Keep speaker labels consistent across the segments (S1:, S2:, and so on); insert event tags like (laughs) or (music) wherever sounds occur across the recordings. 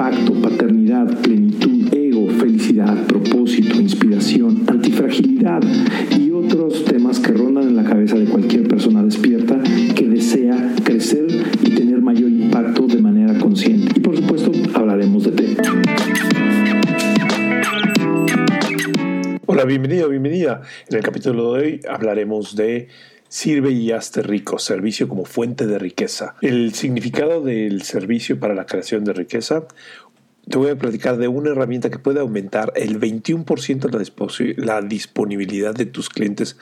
S1: impacto, paternidad, plenitud, ego, felicidad, propósito, inspiración, antifragilidad y otros temas que rondan en la cabeza de cualquier persona despierta que desea crecer y tener mayor impacto de manera consciente. Y por supuesto, hablaremos de té.
S2: Hola, bienvenido, bienvenida. En el capítulo de hoy hablaremos de Sirve y hazte rico, servicio como fuente de riqueza. El significado del servicio para la creación de riqueza. Te voy a platicar de una herramienta que puede aumentar el 21% la, la disponibilidad de tus clientes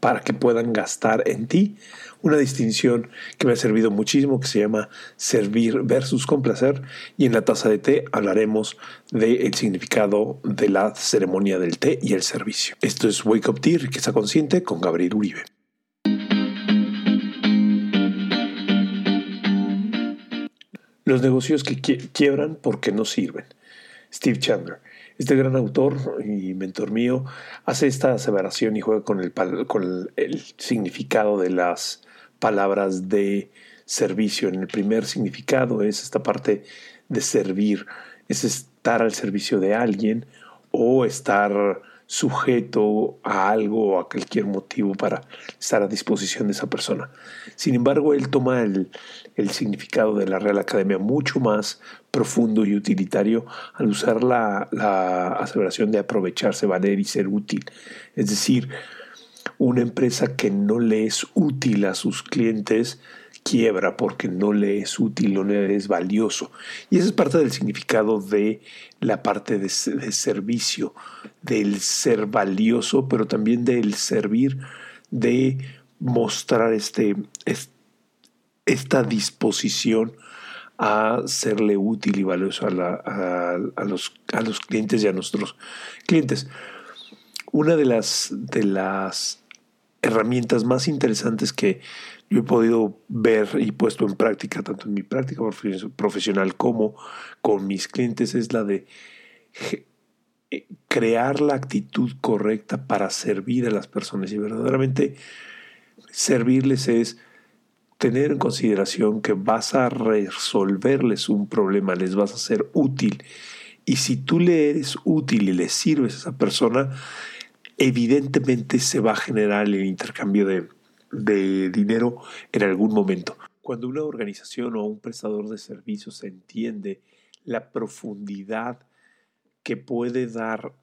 S2: para que puedan gastar en ti. Una distinción que me ha servido muchísimo que se llama servir versus complacer. Y en la taza de té hablaremos del significado de la ceremonia del té y el servicio. Esto es Wake Up Tea, riqueza consciente con Gabriel Uribe. Los negocios que quiebran porque no sirven. Steve Chandler. Este gran autor y mentor mío hace esta aseveración y juega con el, con el significado de las palabras de servicio. En el primer significado es esta parte de servir, es estar al servicio de alguien o estar sujeto a algo o a cualquier motivo para estar a disposición de esa persona. Sin embargo, él toma el, significado de la Real Academia mucho más profundo y utilitario al usar la, la aseveración de aprovecharse, valer y ser útil. Es decir, una empresa que no le es útil a sus clientes quiebra porque no le es útil, no le es valioso. Y esa es parte del significado de la parte de, servicio, del ser valioso, pero también del servir, de mostrar este, esta disposición a serle útil y valioso a, los, a los clientes y a nuestros clientes. Una de las, de las herramientas más interesantes que yo he podido ver y puesto en práctica, tanto en mi práctica profesional como con mis clientes, es la de eh, crear la actitud correcta para servir a las personas. Y verdaderamente servirles es tener en consideración que vas a resolverles un problema, les vas a ser útil. Y si tú le eres útil y le sirves a esa persona, evidentemente se va a generar el intercambio de, dinero en algún momento. Cuando una organización o un prestador de servicios entiende la profundidad que puede dar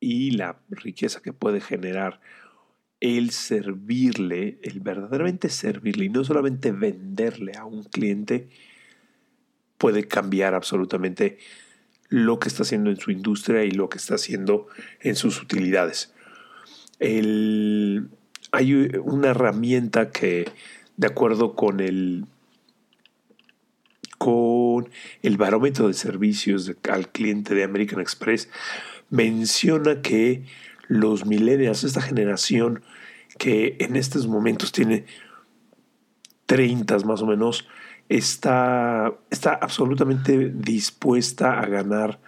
S2: y la riqueza que puede generar el servirle, el verdaderamente servirle y no solamente venderle a un cliente, puede cambiar absolutamente lo que está haciendo en su industria y lo que está haciendo en sus utilidades. El, hay una herramienta que, de acuerdo con el, con el barómetro de servicios al cliente de American Express, menciona que los millennials, esta generación que en estos momentos tiene 30 más o menos, está, está absolutamente dispuesta a ganar,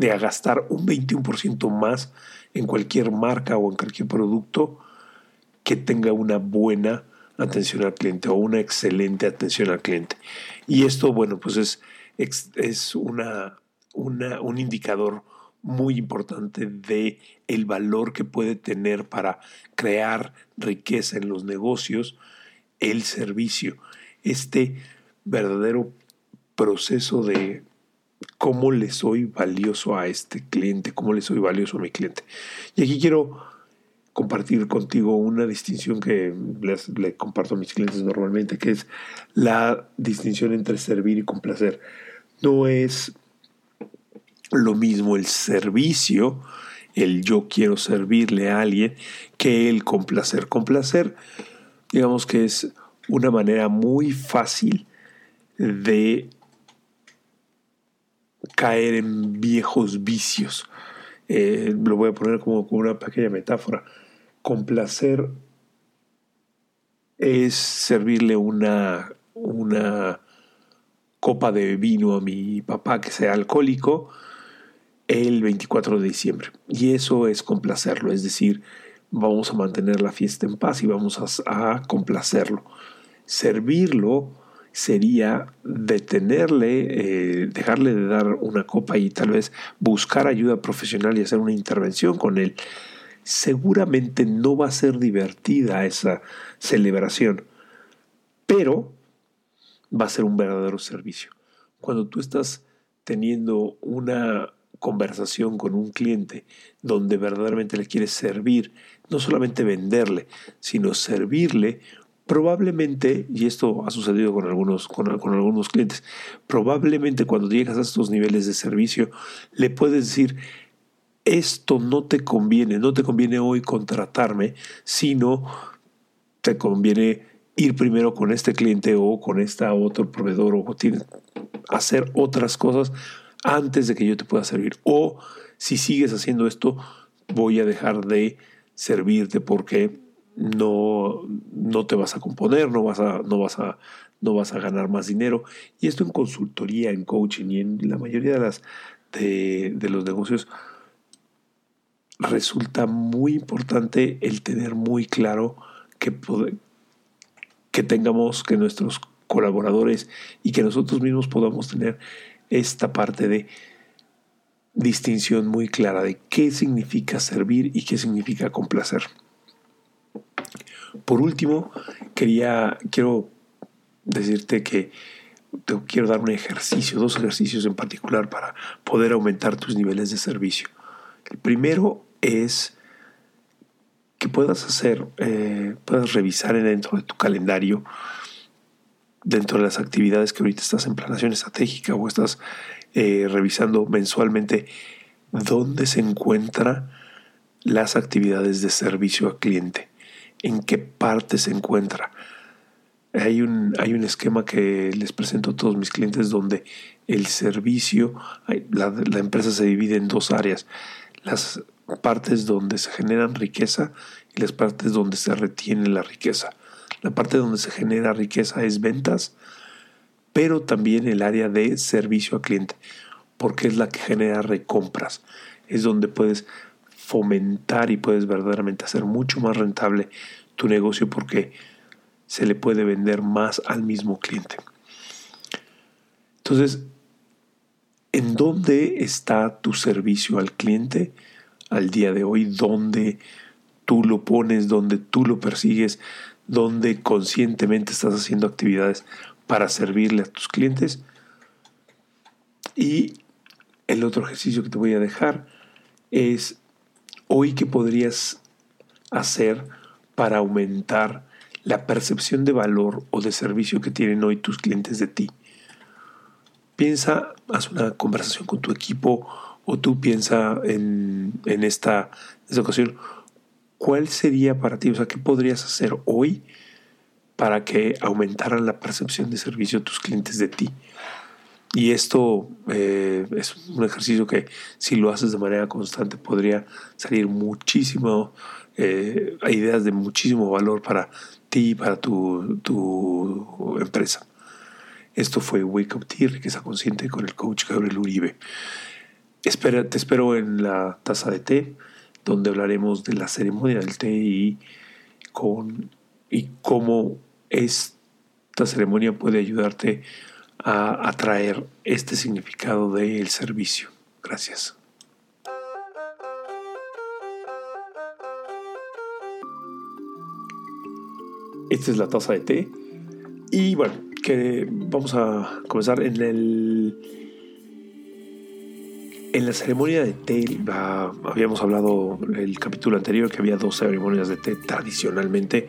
S2: de a gastar un 21% más en cualquier marca o en cualquier producto que tenga una buena atención al cliente o una excelente atención al cliente. Y esto, bueno, pues es, es una, una, un indicador muy importante de el valor que puede tener para crear riqueza en los negocios el servicio. Este verdadero proceso de cómo le soy valioso a este cliente, cómo le soy valioso a mi cliente. Y aquí quiero compartir contigo una distinción que le comparto a mis clientes normalmente, que es la distinción entre servir y complacer. No es lo mismo el servicio, el yo quiero servirle a alguien, que el complacer. Complacer, digamos que es una manera muy fácil de caer en viejos vicios. Eh, lo voy a poner como, una pequeña metáfora complacer es servirle una, una copa de vino a mi papá que sea alcohólico, el 24 de diciembre. Y eso es complacerlo, es decir, vamos a mantener la fiesta en paz y vamos a, complacerlo. Servirlo sería detenerle, eh, dejarle de dar una copa y tal vez buscar ayuda profesional y hacer una intervención con él. Seguramente no va a ser divertida esa celebración, pero va a ser un verdadero servicio. Cuando tú estás teniendo una conversación con un cliente donde verdaderamente le quieres servir, no solamente venderle, sino servirle, probablemente, y esto ha sucedido con algunos, con, algunos clientes, probablemente cuando llegas a estos niveles de servicio, le puedes decir, esto no te conviene, no te conviene hoy contratarme, sino te conviene ir primero con este cliente o con esta otro proveedor o hacer otras cosas antes de que yo te pueda servir. O si sigues haciendo esto, voy a dejar de servirte porque no, no te vas a componer, no vas a, no, vas a, no vas a ganar más dinero. Y esto en consultoría, en coaching y en la mayoría de, las, de, de los negocios resulta muy importante el tener muy claro que, que tengamos, que nuestros colaboradores y que nosotros mismos podamos tener esta parte de distinción muy clara de qué significa servir y qué significa complacer. Por último, quería, quiero decirte que te quiero dar un ejercicio, dos ejercicios en particular para poder aumentar tus niveles de servicio. El primero es que puedas hacer, eh, puedas revisar dentro de tu calendario dentro de las actividades que ahorita estás en planación estratégica o estás eh, revisando mensualmente dónde se encuentran las actividades de servicio al cliente, en qué parte se encuentra. Hay un, hay un esquema que les presento a todos mis clientes donde el servicio, la, la empresa se divide en dos áreas, las partes donde se generan riqueza y las partes donde se retiene la riqueza. La parte donde se genera riqueza es ventas, pero también el área de servicio al cliente, porque es la que genera recompras. Es donde puedes fomentar y puedes verdaderamente hacer mucho más rentable tu negocio porque se le puede vender más al mismo cliente. Entonces, ¿en dónde está tu servicio al cliente al día de hoy? ¿Dónde tú lo pones? ¿Dónde tú lo persigues? donde conscientemente estás haciendo actividades para servirle a tus clientes. Y el otro ejercicio que te voy a dejar es hoy qué podrías hacer para aumentar la percepción de valor o de servicio que tienen hoy tus clientes de ti. Piensa, haz una conversación con tu equipo o tú piensa en, en esta, esta ocasión, ¿cuál sería para ti? O sea, ¿qué podrías hacer hoy para que aumentaran la percepción de servicio tus clientes de ti? Y esto eh, es un ejercicio que si lo haces de manera constante podría salir muchísimo, eh, ideas de muchísimo valor para ti y para tu, tu empresa. Esto fue Wake Up Tea, riqueza consciente con el coach Gabriel Uribe. Espera, te espero en la taza de té donde hablaremos de la ceremonia del té y, con, y cómo esta ceremonia puede ayudarte a atraer este significado del servicio. Gracias. Esta es la taza de té. Y bueno, que vamos a comenzar en el en la ceremonia de té, habíamos hablado el capítulo anterior que había dos ceremonias de té tradicionalmente,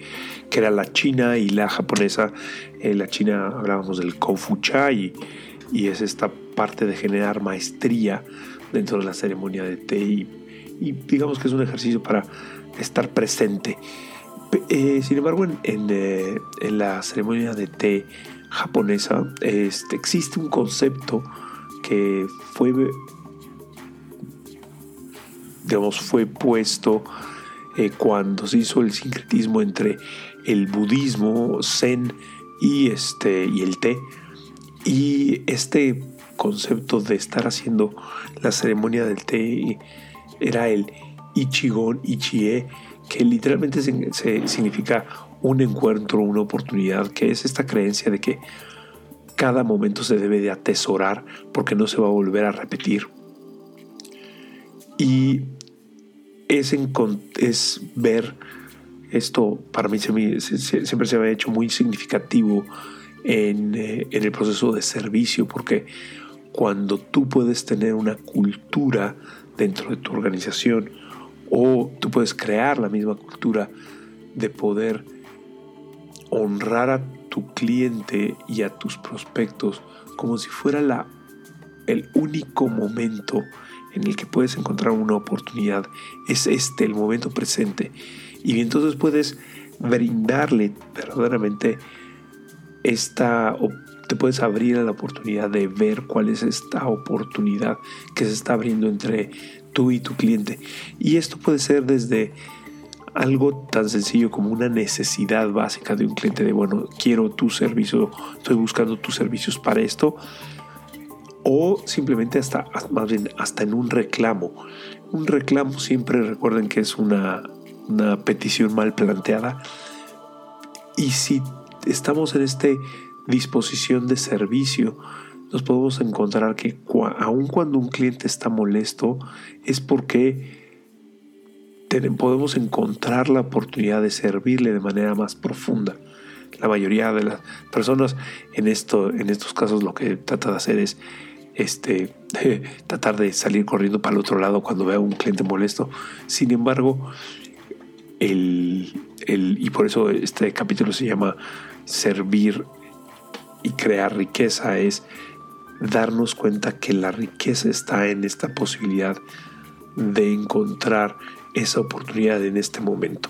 S2: que era la china y la japonesa. En la china hablábamos del Konfucha y, y es esta parte de generar maestría dentro de la ceremonia de té y, digamos que es un ejercicio para estar presente. Eh, sin embargo, en, eh, en, la ceremonia de té japonesa este, existe un concepto que fue fue puesto eh, cuando se hizo el sincretismo entre el budismo, zen y, este, y el té. Y este concepto de estar haciendo la ceremonia del té era el Ichigon Ichie, que literalmente se, significa un encuentro, una oportunidad, que es esta creencia de que cada momento se debe de atesorar porque no se va a volver a repetir. Y es, ver esto, para mí siempre se me ha hecho muy significativo en, eh, en el proceso de servicio, porque cuando tú puedes tener una cultura dentro de tu organización o tú puedes crear la misma cultura de poder honrar a tu cliente y a tus prospectos como si fuera el único momento en el que puedes encontrar una oportunidad. Es este, el momento presente. Y entonces puedes brindarle verdaderamente esta, te puedes abrir a la oportunidad de ver cuál es esta oportunidad que se está abriendo entre tú y tu cliente. Y esto puede ser desde algo tan sencillo como una necesidad básica de un cliente de, bueno, quiero tu servicio, estoy buscando tus servicios para esto, o simplemente hasta, más bien, hasta en un reclamo. Un reclamo siempre recuerden que es una, una petición mal planteada. Y si estamos en esta disposición de servicio, nos podemos encontrar que aun cuando un cliente está molesto, es porque podemos encontrar la oportunidad de servirle de manera más profunda. La mayoría de las personas en, esto, en estos casos lo que trata de hacer es este, (laughs) tratar de salir corriendo para el otro lado cuando vea a un cliente molesto. Sin embargo, el, y por eso este capítulo se llama Servir y crear riqueza, es darnos cuenta que la riqueza está en esta posibilidad de encontrar esa oportunidad en este momento.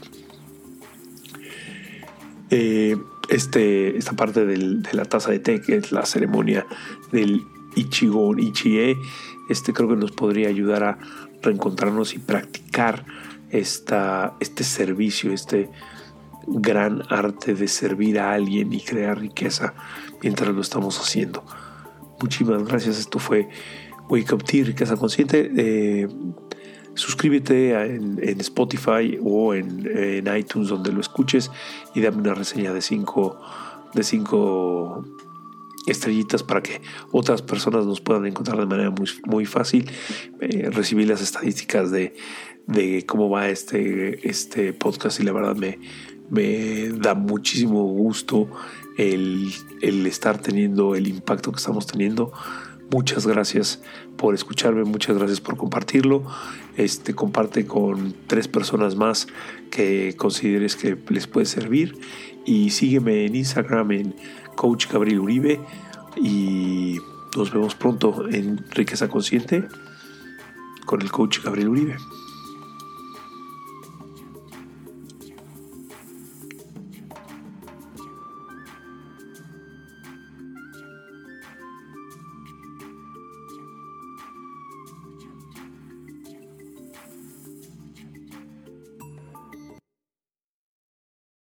S2: Eh, este, esta parte de la taza de té, que es la ceremonia del Ichigon Ichie, este creo que nos podría ayudar a reencontrarnos y practicar esta, este servicio, este gran arte de servir a alguien y crear riqueza mientras lo estamos haciendo. Muchísimas gracias. Esto fue Wake Up Tea, Riqueza Consciente. Eh, suscríbete en, Spotify o en, iTunes donde lo escuches y dame una reseña de 5 de cinco estrellitas para que otras personas nos puedan encontrar de manera muy, muy fácil. Eh, recibí las estadísticas de, de, cómo va este, este podcast y la verdad me, me da muchísimo gusto el, el estar teniendo el impacto que estamos teniendo. Muchas gracias por escucharme, muchas gracias por compartirlo. Este comparte con tres personas más que consideres que les puede servir y sígueme en Instagram en Coach Gabriel Uribe y nos vemos pronto en Riqueza Consciente con el Coach Gabriel Uribe.